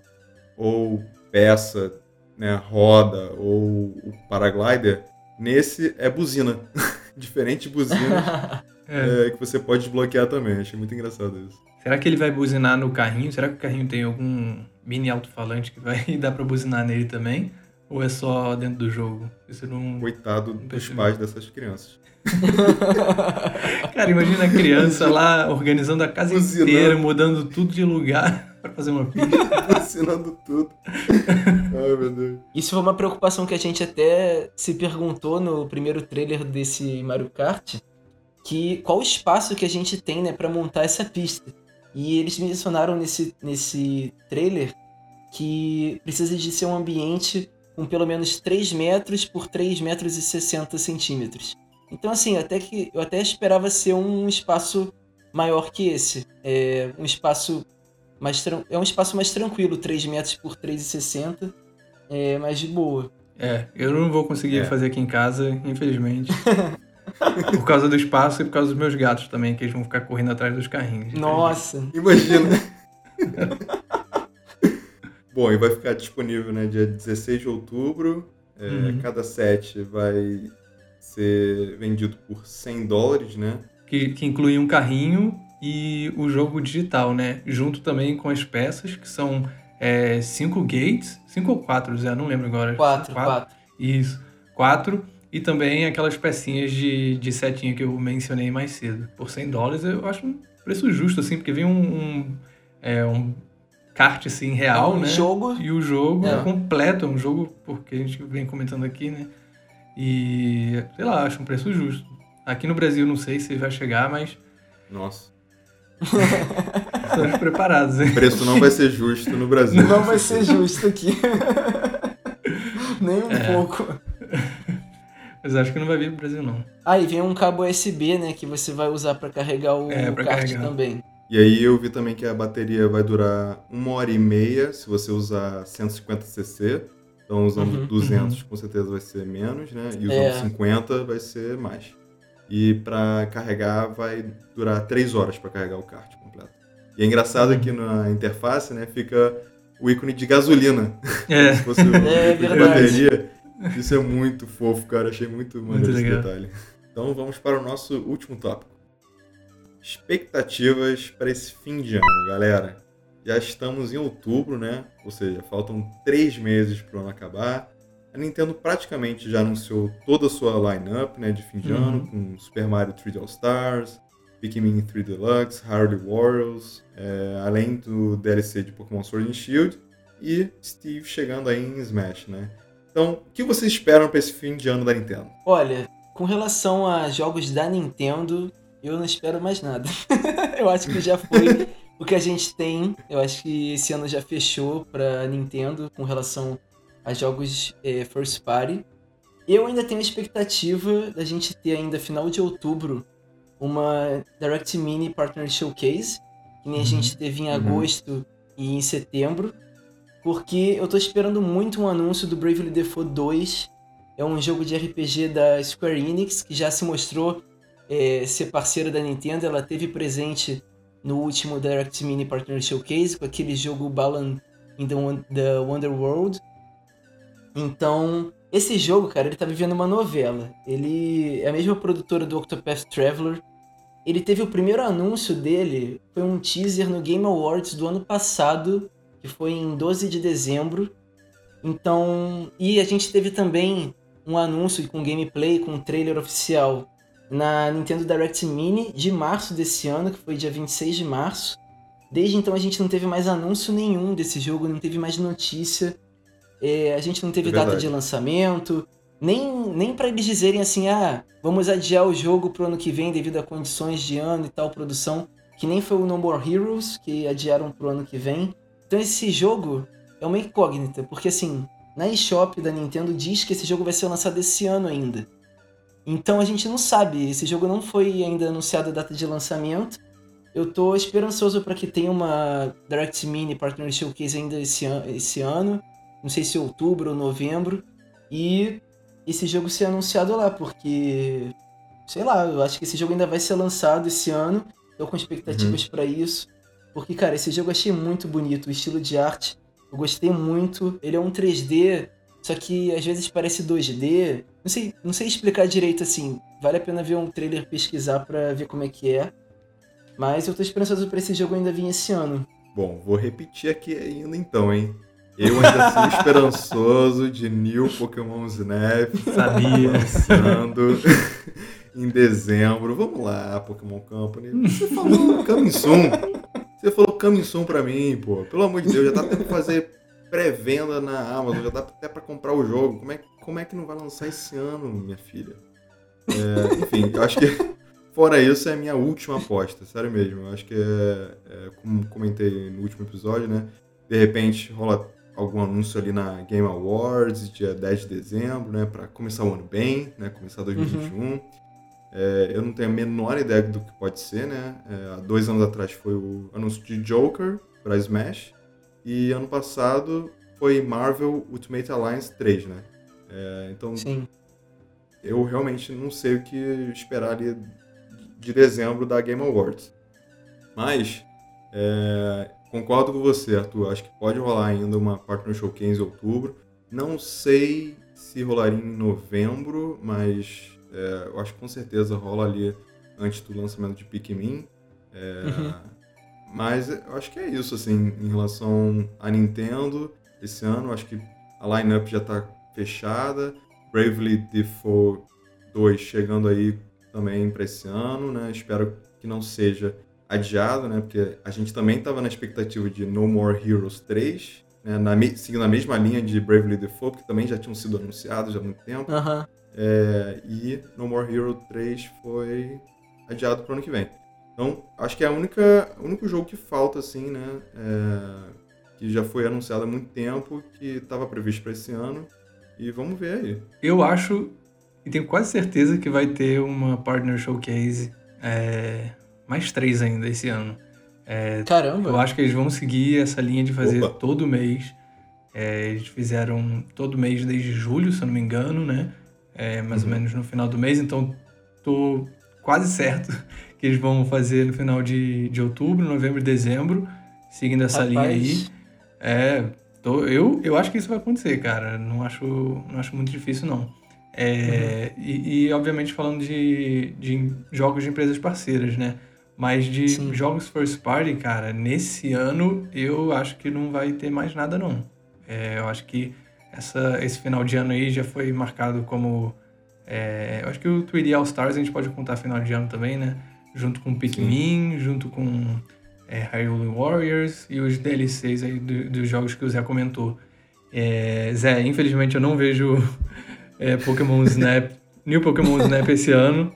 ou peça, né, roda ou o paraglider, nesse é buzina. [laughs] Diferente buzina [laughs] é. é, que você pode desbloquear também. Achei muito engraçado isso. Será que ele vai buzinar no carrinho? Será que o carrinho tem algum mini alto-falante que vai [laughs] dar pra buzinar nele também? Ou é só dentro do jogo? Isso não. Coitado não dos pais dessas crianças. [laughs] Cara, imagina a criança lá organizando a casa inteira, mudando tudo de lugar [laughs] para fazer uma pista. [laughs] Ensinando tudo. Ai, meu Deus. Isso foi uma preocupação que a gente até se perguntou no primeiro trailer desse Mario Kart, que qual o espaço que a gente tem, né, para montar essa pista. E eles mencionaram nesse, nesse trailer que precisa de ser um ambiente com pelo menos 3 metros por 3 metros e 60 centímetros. Então, assim, até que eu até esperava ser um espaço maior que esse. É um espaço mais, é um espaço mais tranquilo, 3 metros por 3,60, é mais de boa. É, eu não vou conseguir é. fazer aqui em casa, infelizmente. [laughs] por causa do espaço e por causa dos meus gatos também, que eles vão ficar correndo atrás dos carrinhos. Nossa! Imagina! [laughs] Bom, e vai ficar disponível né, dia 16 de outubro. É, uhum. Cada set vai ser vendido por 100 dólares, né? Que, que inclui um carrinho e o jogo digital, né? Junto também com as peças, que são é, cinco gates. Cinco ou quatro, Zé? Não lembro agora. Quatro, quatro. quatro. Isso, quatro. E também aquelas pecinhas de, de setinha que eu mencionei mais cedo. Por 100 dólares eu acho um preço justo, assim, porque vem um, um, é, um kart assim real, é um né? jogo. E o jogo é. completo, é um jogo porque a gente vem comentando aqui, né? E sei lá, acho um preço justo. Aqui no Brasil não sei se vai chegar, mas nossa. Estamos preparados, hein? O preço não vai ser justo no Brasil. Não vai ser justo aqui. [laughs] Nem um é. pouco. Mas acho que não vai vir pro Brasil, não. Ah, e vem um cabo USB, né, que você vai usar para carregar o É, pra kart carregar. também. E aí eu vi também que a bateria vai durar uma hora e meia se você usar 150cc. Então usando Uhum, 200 com certeza vai ser menos, né? E usando É. 50 vai ser mais. E para carregar vai durar 3 horas para carregar o kart completo. E é engraçado Uhum. que na interface, né, fica o ícone de gasolina. É, [laughs] Se fosse o É ícone de verdade. bateria. Isso é muito fofo, cara. Achei muito maneiro esse legal. detalhe. Então vamos para o nosso último tópico. Expectativas para esse fim de ano, galera. Já estamos em outubro, né? Ou seja, faltam três meses para o ano acabar. A Nintendo praticamente já anunciou toda a sua lineup né, de fim de Uhum. ano, com Super Mario 3D All Stars, Pikmin 3 Deluxe, Harley Warriors, é, além do DLC de Pokémon Sword and Shield e Steve chegando aí em Smash, né? Então, o que vocês esperam para esse fim de ano da Nintendo? Olha, com relação a jogos da Nintendo, eu não espero mais nada. [laughs] eu acho que já foi o que a gente tem. Eu acho que esse ano já fechou pra Nintendo com relação a jogos eh, first party. Eu ainda tenho a expectativa da gente ter ainda final de outubro uma Direct Mini Partner Showcase, que nem a Uhum. gente teve em Uhum. agosto e em setembro, porque eu tô esperando muito um anúncio do Bravely Default 2. É um jogo de RPG da Square Enix que já se mostrou eh, ser parceira da Nintendo. Ela teve presente no último Direct Mini Partner Showcase com aquele jogo Balan in the, the Wonder World. Então, esse jogo, cara, ele tá vivendo uma novela. Ele é a mesma produtora do Octopath Traveler. Ele teve o primeiro anúncio dele, foi um teaser no Game Awards do ano passado, que foi em 12 de dezembro. Então, e a gente teve também um anúncio com gameplay, com um trailer oficial na Nintendo Direct Mini de março desse ano, que foi dia 26 de março. Desde então a gente não teve mais anúncio nenhum desse jogo, não teve mais notícia. É, a gente não teve É data de lançamento, nem, nem para eles dizerem assim, ah, vamos adiar o jogo pro ano que vem devido a condições de ano e tal, produção, que nem foi o No More Heroes, que adiaram pro ano que vem. Então esse jogo é uma incógnita, porque assim, na eShop da Nintendo diz que esse jogo vai ser lançado esse ano ainda. Então a gente não sabe, esse jogo não foi ainda anunciado a data de lançamento. Eu tô esperançoso para que tenha uma Direct Mini Partner Showcase ainda esse, an esse ano. Não sei se outubro ou novembro. E esse jogo ser anunciado lá, porque. Sei lá, eu acho que esse jogo ainda vai ser lançado esse ano. Tô com expectativas pra isso. Porque, cara, esse jogo eu achei muito bonito. O estilo de arte, eu gostei muito. Ele é um 3D, só que às vezes parece 2D. Não sei, não sei explicar direito assim. Vale a pena ver um trailer pesquisar pra ver como é que é. Mas eu tô esperançoso pra esse jogo ainda vir esse ano. Bom, vou repetir aqui ainda então, hein? Eu ainda sou [laughs] esperançoso de New Pokémon Snap [laughs] sabia. lançando em dezembro. Vamos lá, Pokémon Company. Você falou Coming Soon. [laughs] Você falou Coming Soon pra mim, pô. Pelo amor de Deus, já tá tendo que fazer pré-venda na Amazon, já dá até pra comprar o jogo. Como é, como é que não vai lançar esse ano, minha filha? É, enfim, eu acho que [laughs] fora isso é a minha última aposta, sério mesmo. Eu acho que é, é, como comentei no último episódio, né? De repente rola algum anúncio ali na Game Awards, dia 10 de dezembro, né? Pra começar o ano bem, né? Começar 2021. É, eu não tenho a menor ideia do que pode ser, né? É, há dois anos atrás foi o anúncio de Joker para Smash. E ano passado foi Marvel Ultimate Alliance 3, né? É, então Sim. eu realmente não sei o que esperar ali de dezembro da Game Awards. Mas é, concordo com você, Arthur. Acho que pode rolar ainda uma Partner Showcase em outubro. Não sei se rolaria em novembro, mas é, eu acho que com certeza rola ali antes do lançamento de Pikmin. É, Uhum. Mas eu acho que é isso, assim, em relação à Nintendo esse ano. Acho que a lineup já está fechada. Bravely Default 2 chegando aí também para esse ano, né? Espero que não seja adiado, né? Porque a gente também estava na expectativa de No More Heroes 3, né? Na, seguindo a mesma linha de Bravely Default, que também já tinham sido anunciados há muito tempo. Aham. É, e No More Hero 3 foi adiado para o ano que vem. Então, acho que é a única, o único jogo que falta, assim, né? é, que já foi anunciado há muito tempo, que estava previsto para esse ano. E vamos ver aí. Eu acho E tenho quase certeza que vai ter uma Partner Showcase é, mais três ainda esse ano. É, Caramba! Eu acho que eles vão seguir essa linha de fazer Opa. todo mês. É, eles fizeram todo mês desde julho, se eu não me engano, né? É, mais Uhum. ou menos no final do mês, então tô quase certo que eles vão fazer no final de, de outubro, novembro e dezembro, seguindo essa linha aí. Rapaz, É, tô, eu, eu acho que isso vai acontecer, cara. Não acho, não acho muito difícil, não. É, e, e, obviamente, falando de, de jogos de empresas parceiras, né? Mas de Sim. jogos first party, cara, nesse ano eu acho que não vai ter mais nada, não. É, eu acho que essa, esse final de ano aí já foi marcado como. é, eu acho que o 3D All Stars a gente pode contar final de ano também, né? Junto com Pikmin, junto com é, Hyrule Warriors e os DLCs aí do- dos jogos que o Zé comentou. É, Zé, infelizmente eu não vejo [laughs] é, Pokémon Snap, New Pokémon Snap [laughs] esse ano.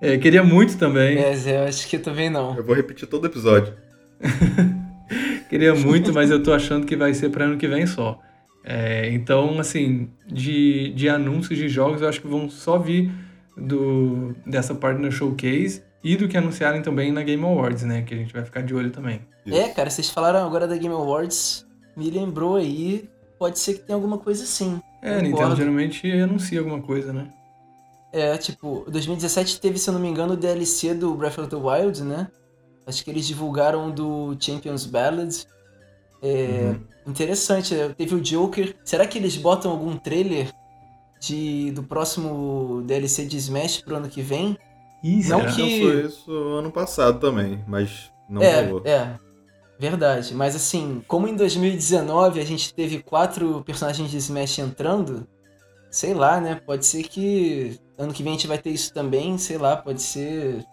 É, queria muito também, é, Zé, eu acho que também não. Eu vou repetir todo o episódio. [laughs] queria muito, mas eu tô achando que vai ser para ano que vem só. É, então, assim, de, de anúncios de jogos, eu acho que vão só vir do, dessa Partner Showcase e do que anunciarem também na Game Awards, né? Que a gente vai ficar de olho também. É, cara, vocês falaram agora da Game Awards, me lembrou aí, pode ser que tenha alguma coisa assim. É, a Nintendo Concordo. geralmente anuncia alguma coisa, né? É, tipo, 2017 teve, se eu não me engano, o DLC do Breath of the Wild, né? Acho que eles divulgaram do Champions Ballad. É, Interessante, é, teve o Joker. Será que eles botam algum trailer de, do próximo DLC de Smash pro ano que vem? Ih, Não será? que- Lançou isso ano passado também, mas não é, rolou. é. Verdade. Mas assim, como em 2019 a gente teve quatro personagens de Smash entrando, sei lá, né? Pode ser que ano que vem a gente vai ter isso também, sei lá, pode ser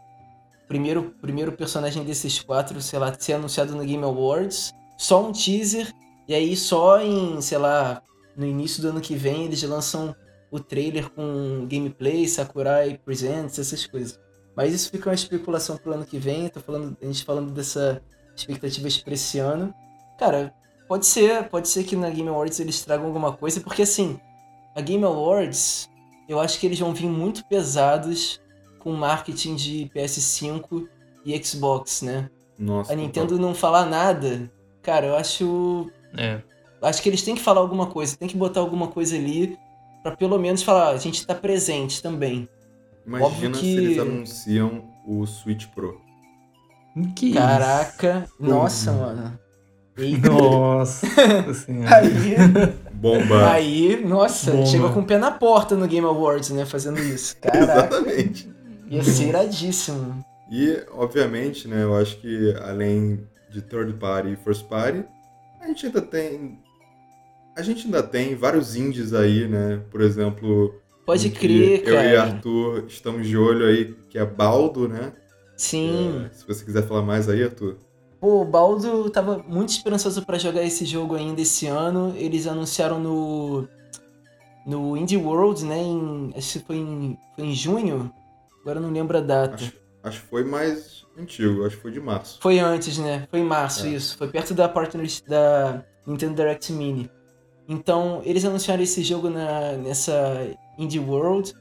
primeiro primeiro personagem desses quatro, sei lá, ser anunciado no Game Awards, só um teaser e aí só em, sei lá, no início do ano que vem eles lançam o trailer com gameplay, Sakurai Presents, essas coisas. Mas isso fica uma especulação pro ano que vem, tô falando, a gente falando dessa expectativas pra esse ano. Cara, pode ser, pode ser que na Game Awards eles tragam alguma coisa, porque assim, a Game Awards, eu acho que eles vão vir muito pesados com marketing de PS5 e Xbox, né? Nossa, A Nintendo não falar nada, cara, eu acho É. acho que eles têm que falar alguma coisa, tem que botar alguma coisa ali pra pelo menos falar, "Ah, a gente tá presente também. Imagina óbvio se que- eles anunciam o Switch Pro. Que isso? Caraca, nossa, mano. Eita. Nossa. [laughs] Aí, Bomba. aí, nossa, Bomba. chegou com o pé na porta no Game Awards, né, fazendo isso. Caraca, Exatamente. ia ser iradíssimo. E, obviamente, né, eu acho que além de third party e first party, a gente ainda tem. A gente ainda tem vários indies aí, né? Por exemplo. Pode crer, Eu e cara. Arthur estamos de olho aí, que é Baldo, né? Sim. É, se você quiser falar mais aí, Arthur. Pô, o Baldo tava muito esperançoso pra jogar esse jogo ainda esse ano. Eles anunciaram no no Indie World, né, em, acho que foi em, foi em junho. Agora eu não lembro a data. Acho, acho que foi mais antigo, acho que foi de março. Foi antes, né? Foi em março, É. isso. Foi perto da partner da Nintendo Direct Mini. Então, eles anunciaram esse jogo na, nessa Indie World.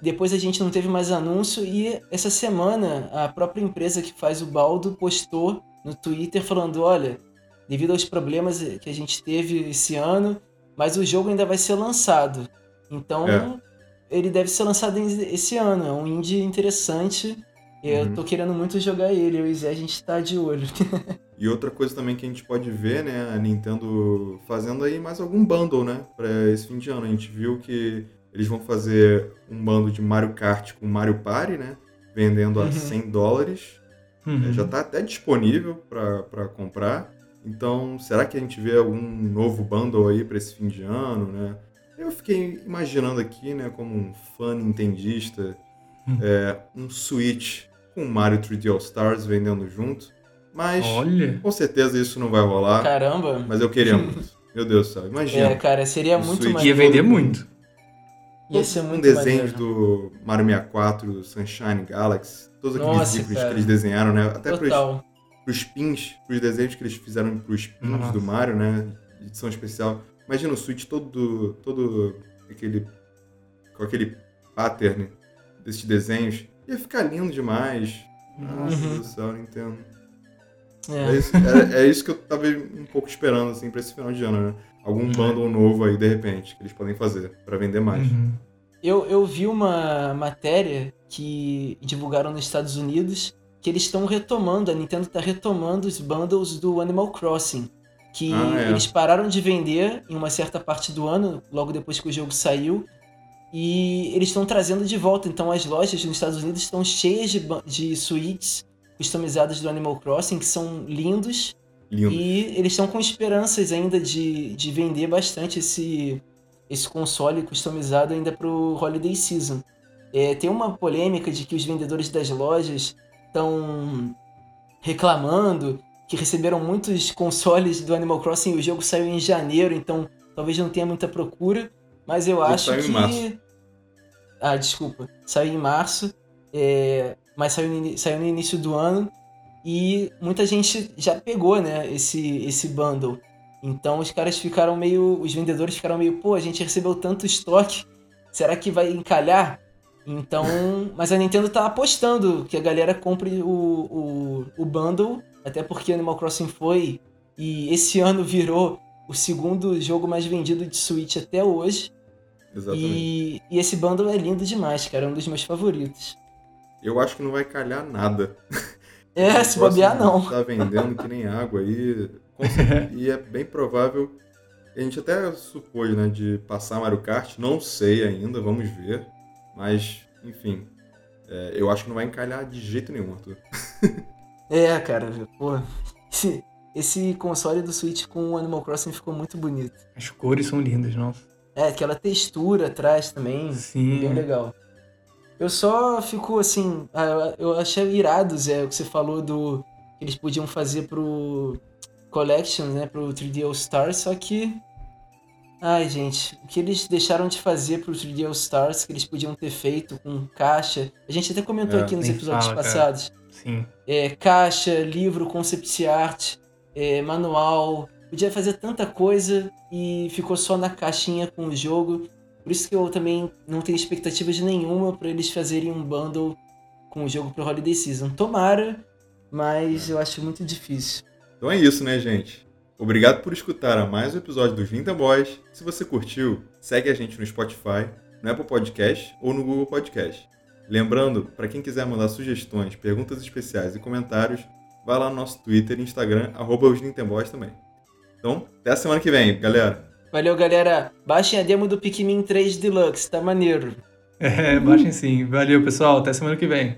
Depois a gente não teve mais anúncio. E essa semana, a própria empresa que faz o Baldo postou no Twitter falando: olha, devido aos problemas que a gente teve esse ano, mas o jogo ainda vai ser lançado. Então, É. ele deve ser lançado esse ano. É um indie interessante. Eu Uhum. tô querendo muito jogar ele, eu e Zé, a gente tá de olho. [laughs] E outra coisa também que a gente pode ver, né, a Nintendo fazendo aí mais algum bundle, né, pra esse fim de ano. A gente viu que eles vão fazer um bundle de Mario Kart com Mario Party, né, vendendo a Uhum. 100 dólares. Uhum. É, já tá até disponível pra pra comprar. Então, será que a gente vê algum novo bundle aí pra esse fim de ano, né? Eu fiquei imaginando aqui, né, como um fã nintendista, Hum. é, um Switch com Mario 3D All Stars vendendo junto. Mas Olha. com certeza isso não vai rolar. Caramba. Mas eu queria muito. Meu Deus do céu, imagina. É, cara, seria muito Switch. mais. Ia vender muito. Ia ser um muito desenho maneiro. do Mario 64, Sunshine Galaxy, todos aqueles Nossa, ícones cara. que eles desenharam, né? Até pros, Total. pros pins, pros desenhos que eles fizeram pros pins Nossa. do Mario, né? Edição especial. Imagina o Switch todo, todo aquele, com aquele pattern desses desenhos, ia ficar lindo demais. Nossa Uhum. do céu, Nintendo. É. É isso, é, é isso que eu tava um pouco esperando, assim, pra esse final de ano, né? Algum bundle novo aí, de repente, que eles podem fazer pra vender mais. Uhum. Eu, eu vi uma matéria que divulgaram nos Estados Unidos que eles estão retomando, a Nintendo está retomando os bundles do Animal Crossing. Que Ah, é. eles pararam de vender em uma certa parte do ano, logo depois que o jogo saiu. E eles estão trazendo de volta. Então as lojas nos Estados Unidos estão cheias de, de suítes customizadas do Animal Crossing, que são lindos. Lindo. E eles estão com esperanças ainda de, de vender bastante esse, esse console customizado ainda pro Holiday Season. É, tem uma polêmica de que os vendedores das lojas estão reclamando que receberam muitos consoles do Animal Crossing e o jogo saiu em janeiro, então talvez não tenha muita procura. Mas eu acho saiu em que. março. Ah, desculpa. Saiu em março, é, mas saiu no, saiu no início do ano. E muita gente já pegou, né, esse, esse bundle. Então os caras ficaram meio. Os vendedores ficaram meio, pô, a gente recebeu tanto estoque, será que vai encalhar? Então. Mas a Nintendo tá apostando que a galera compre o, o, o bundle, até porque Animal Crossing foi. E esse ano virou o segundo jogo mais vendido de Switch até hoje. Exatamente. E, e esse bundle é lindo demais, cara. É um dos meus favoritos. Eu acho que não vai calhar nada. [laughs] É, se bobear, não. Tá vendendo que nem água aí. [laughs] e é bem provável. A gente até supôs, né, de passar Mario Kart. Não sei ainda, vamos ver. Mas, enfim. é, eu acho que não vai encalhar de jeito nenhum, Arthur. [laughs] É, cara, pô. Esse, esse console do Switch com o Animal Crossing ficou muito bonito. As cores são lindas, nossa. É, aquela textura atrás também. Sim. Bem legal. Eu só fico assim. ah, Eu achei irado, Zé, o que você falou do. que eles podiam fazer pro Collections, né? Pro 3D All Stars, só que. Ai, gente, o que eles deixaram de fazer pro 3D All Stars, que eles podiam ter feito com caixa. A gente até comentou É, aqui nos episódios fala, cara. passados. Sim. É, caixa, livro, concept art, é, manual. Podia fazer tanta coisa e ficou só na caixinha com o jogo. Por isso que eu também não tenho expectativas nenhuma para eles fazerem um bundle com o jogo pro Holiday Season. Tomara, mas eu acho muito difícil. Então é isso, né, gente? Obrigado por escutar a mais um episódio dos 20 Boys. Se você curtiu, segue a gente no Spotify, no Apple Podcast ou no Google Podcast. Lembrando, para quem quiser mandar sugestões, perguntas especiais e comentários, vai lá no nosso Twitter e Instagram, arroba os também. Então, até a semana que vem, galera. Valeu, galera. Baixem a demo do Pikmin 3 Deluxe, tá maneiro. [laughs] É, baixem sim. Valeu, pessoal. Até semana que vem.